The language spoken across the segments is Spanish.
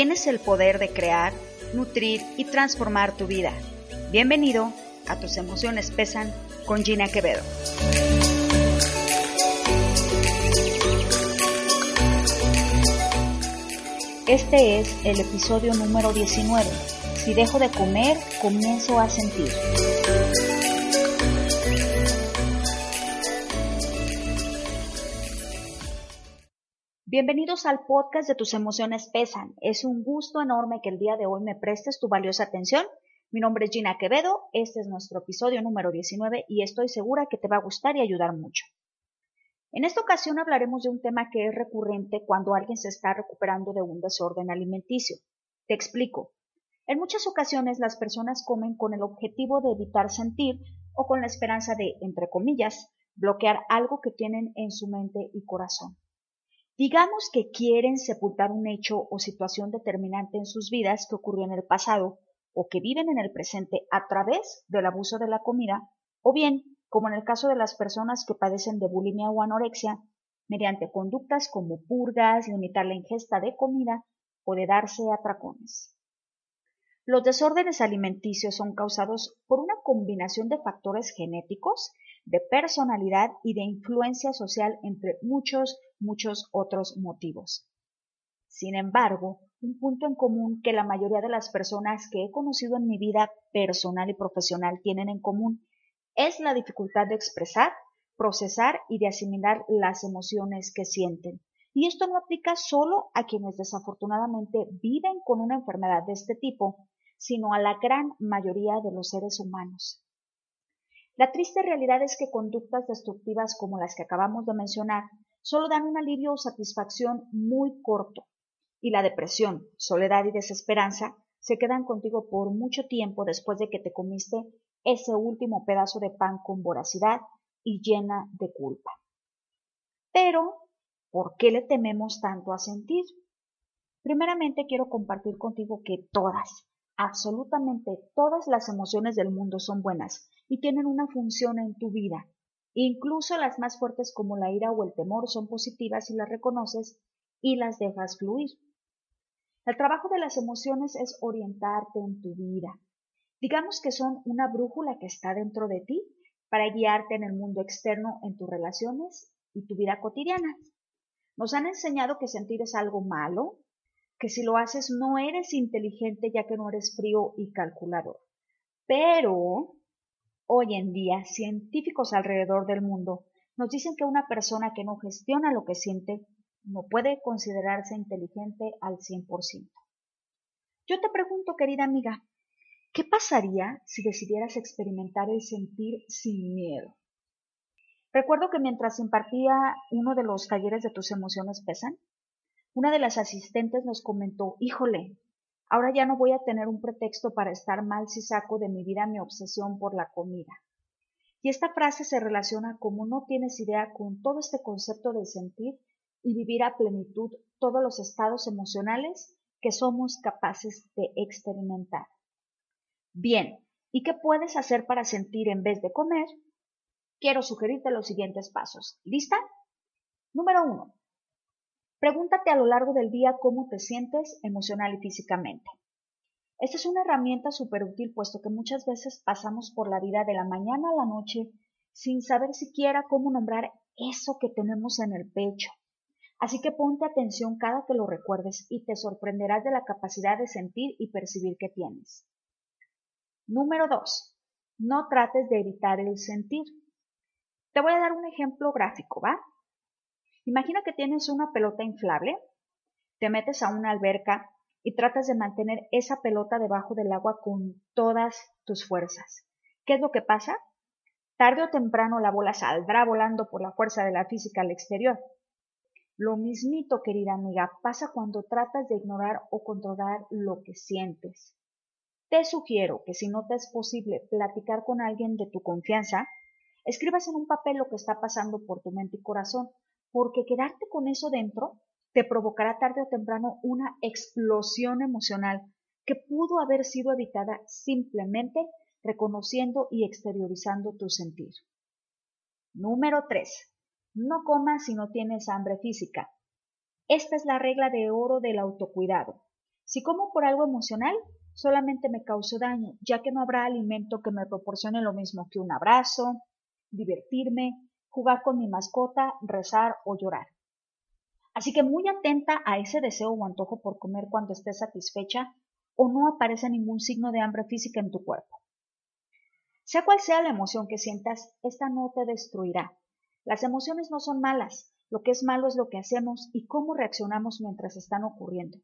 Tienes el poder de crear, nutrir y transformar tu vida. Bienvenido a Tus emociones pesan con Gina Quevedo. Este es el episodio número 19. Si dejo de comer, comienzo a sentir. Bienvenidos al podcast de Tus emociones pesan. Es un gusto enorme que el día de hoy me prestes tu valiosa atención. Mi nombre es Gina Quevedo, este es nuestro episodio número 19 y estoy segura que te va a gustar y ayudar mucho. En esta ocasión hablaremos de un tema que es recurrente cuando alguien se está recuperando de un desorden alimenticio. Te explico. En muchas ocasiones las personas comen con el objetivo de evitar sentir o con la esperanza de, entre comillas, bloquear algo que tienen en su mente y corazón. Digamos que quieren sepultar un hecho o situación determinante en sus vidas que ocurrió en el pasado o que viven en el presente a través del abuso de la comida, o bien, como en el caso de las personas que padecen de bulimia o anorexia, mediante conductas como purgas, limitar la ingesta de comida o de darse atracones. Los desórdenes alimenticios son causados por una combinación de factores genéticos de personalidad y de influencia social entre muchos, muchos otros motivos. Sin embargo, un punto en común que la mayoría de las personas que he conocido en mi vida personal y profesional tienen en común es la dificultad de expresar, procesar y de asimilar las emociones que sienten. Y esto no aplica solo a quienes desafortunadamente viven con una enfermedad de este tipo, sino a la gran mayoría de los seres humanos. La triste realidad es que conductas destructivas como las que acabamos de mencionar solo dan un alivio o satisfacción muy corto, y la depresión, soledad y desesperanza se quedan contigo por mucho tiempo después de que te comiste ese último pedazo de pan con voracidad y llena de culpa. Pero, ¿por qué le tememos tanto a sentir? Primeramente quiero compartir contigo que todas, absolutamente todas las emociones del mundo son buenas y tienen una función en tu vida. Incluso las más fuertes como la ira o el temor son positivas si las reconoces y las dejas fluir. El trabajo de las emociones es orientarte en tu vida. Digamos que son una brújula que está dentro de ti para guiarte en el mundo externo, en tus relaciones y tu vida cotidiana. Nos han enseñado que sentir es algo malo, que si lo haces no eres inteligente ya que no eres frío y calculador. Pero Hoy en día, científicos alrededor del mundo nos dicen que una persona que no gestiona lo que siente no puede considerarse inteligente al 100%. Yo te pregunto, querida amiga, ¿qué pasaría si decidieras experimentar el sentir sin miedo? Recuerdo que mientras impartía uno de los talleres de tus emociones pesan, una de las asistentes nos comentó, híjole, Ahora ya no voy a tener un pretexto para estar mal si saco de mi vida mi obsesión por la comida. Y esta frase se relaciona como no tienes idea con todo este concepto de sentir y vivir a plenitud todos los estados emocionales que somos capaces de experimentar. Bien, ¿y qué puedes hacer para sentir en vez de comer? Quiero sugerirte los siguientes pasos. ¿Lista? Número uno. Pregúntate a lo largo del día cómo te sientes emocional y físicamente. Esta es una herramienta súper útil puesto que muchas veces pasamos por la vida de la mañana a la noche sin saber siquiera cómo nombrar eso que tenemos en el pecho. Así que ponte atención cada que lo recuerdes y te sorprenderás de la capacidad de sentir y percibir que tienes. Número 2. No trates de evitar el sentir. Te voy a dar un ejemplo gráfico, ¿va? Imagina que tienes una pelota inflable, te metes a una alberca y tratas de mantener esa pelota debajo del agua con todas tus fuerzas. ¿Qué es lo que pasa? Tarde o temprano la bola saldrá volando por la fuerza de la física al exterior. Lo mismito, querida amiga, pasa cuando tratas de ignorar o controlar lo que sientes. Te sugiero que si no te es posible platicar con alguien de tu confianza, escribas en un papel lo que está pasando por tu mente y corazón porque quedarte con eso dentro te provocará tarde o temprano una explosión emocional que pudo haber sido evitada simplemente reconociendo y exteriorizando tu sentir. Número 3. No comas si no tienes hambre física. Esta es la regla de oro del autocuidado. Si como por algo emocional, solamente me causo daño, ya que no habrá alimento que me proporcione lo mismo que un abrazo, divertirme, jugar con mi mascota, rezar o llorar. Así que muy atenta a ese deseo o antojo por comer cuando estés satisfecha o no aparece ningún signo de hambre física en tu cuerpo. Sea cual sea la emoción que sientas, esta no te destruirá. Las emociones no son malas, lo que es malo es lo que hacemos y cómo reaccionamos mientras están ocurriendo.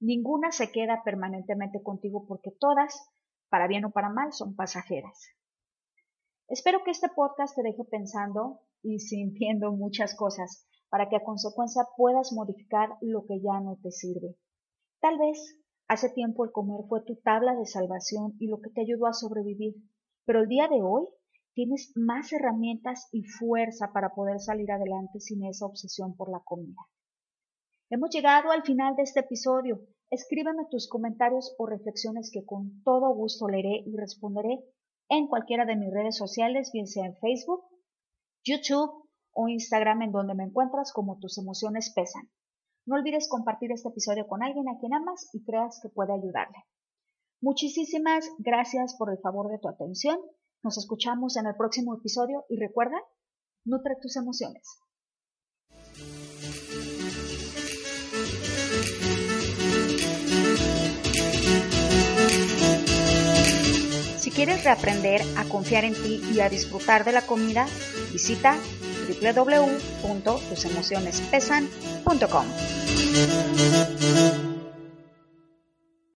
Ninguna se queda permanentemente contigo porque todas, para bien o para mal, son pasajeras. Espero que este podcast te deje pensando y sintiendo muchas cosas para que a consecuencia puedas modificar lo que ya no te sirve. Tal vez hace tiempo el comer fue tu tabla de salvación y lo que te ayudó a sobrevivir, pero el día de hoy tienes más herramientas y fuerza para poder salir adelante sin esa obsesión por la comida. Hemos llegado al final de este episodio. Escríbeme tus comentarios o reflexiones que con todo gusto leeré y responderé en cualquiera de mis redes sociales, bien sea en Facebook, YouTube o Instagram, en donde me encuentras como tus emociones pesan. No olvides compartir este episodio con alguien a quien amas y creas que puede ayudarle. Muchísimas gracias por el favor de tu atención. Nos escuchamos en el próximo episodio y recuerda, nutre tus emociones. Quieres reaprender a confiar en ti y a disfrutar de la comida, visita www.tusemocionespesan.com.